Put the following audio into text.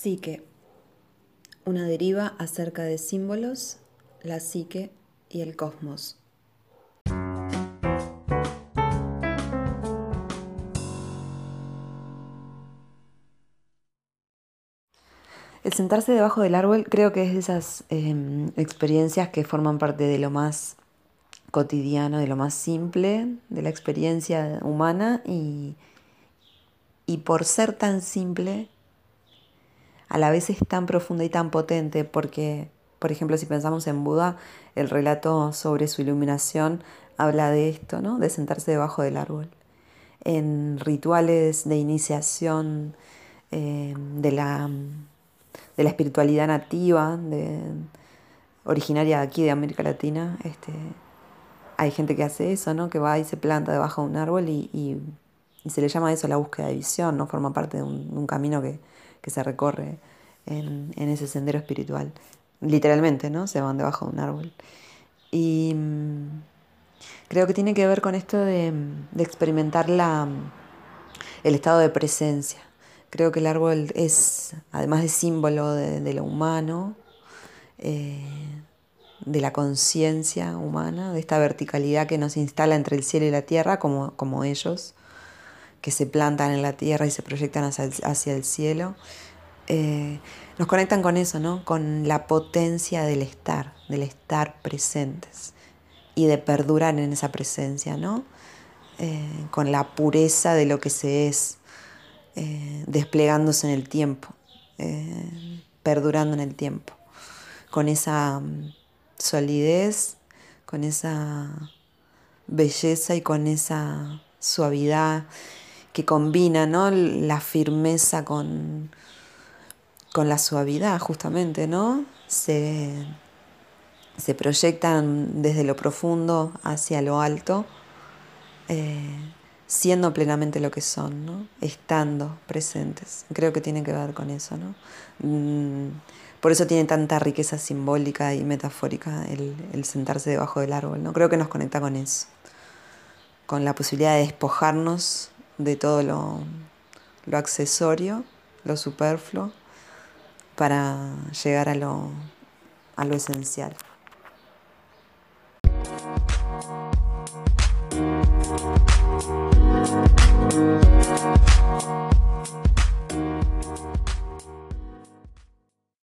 Psique. Una deriva acerca de símbolos, la psique y el cosmos. El sentarse debajo del árbol creo que es de esas em, experiencias que forman parte de lo más cotidiano, de lo más simple, de la experiencia humana y, y por ser tan simple a la vez es tan profunda y tan potente porque, por ejemplo, si pensamos en Buda, el relato sobre su iluminación habla de esto, ¿no? De sentarse debajo del árbol. En rituales de iniciación eh, de, la, de la espiritualidad nativa, de, originaria de aquí de América Latina, este, hay gente que hace eso, ¿no? Que va y se planta debajo de un árbol y, se le llama eso la búsqueda de visión, ¿no? Forma parte de un camino que, que se recorre en, ese sendero espiritual. Literalmente, ¿no? Se van debajo de un árbol. Y mm, creo que tiene que ver con esto de, experimentar la, el estado de presencia. Creo que el árbol es, además de símbolo de, lo humano, eh, de la conciencia humana, de esta verticalidad que nos instala entre el cielo y la tierra, como, como ellos, que se plantan en la tierra y se proyectan hacia el, cielo, eh, nos conectan con eso, ¿no? Con la potencia del estar, del estar presentes y de perdurar en esa presencia, ¿no? Eh, con la pureza de lo que se es, eh, desplegándose en el tiempo, perdurando en el tiempo, con esa mm, solidez, con esa belleza y con esa suavidad que combina ¿no? la firmeza con, con la suavidad, justamente, ¿no? Se, proyectan desde lo profundo hacia lo alto, eh, siendo plenamente lo que son, ¿no? estando presentes. Creo que tiene que ver con eso. ¿no? Mm, por eso tiene tanta riqueza simbólica y metafórica el, el sentarse debajo del árbol. ¿no? Creo que nos conecta con eso, con la posibilidad de despojarnos de todo lo, lo accesorio, lo superfluo, para llegar a lo, a lo esencial.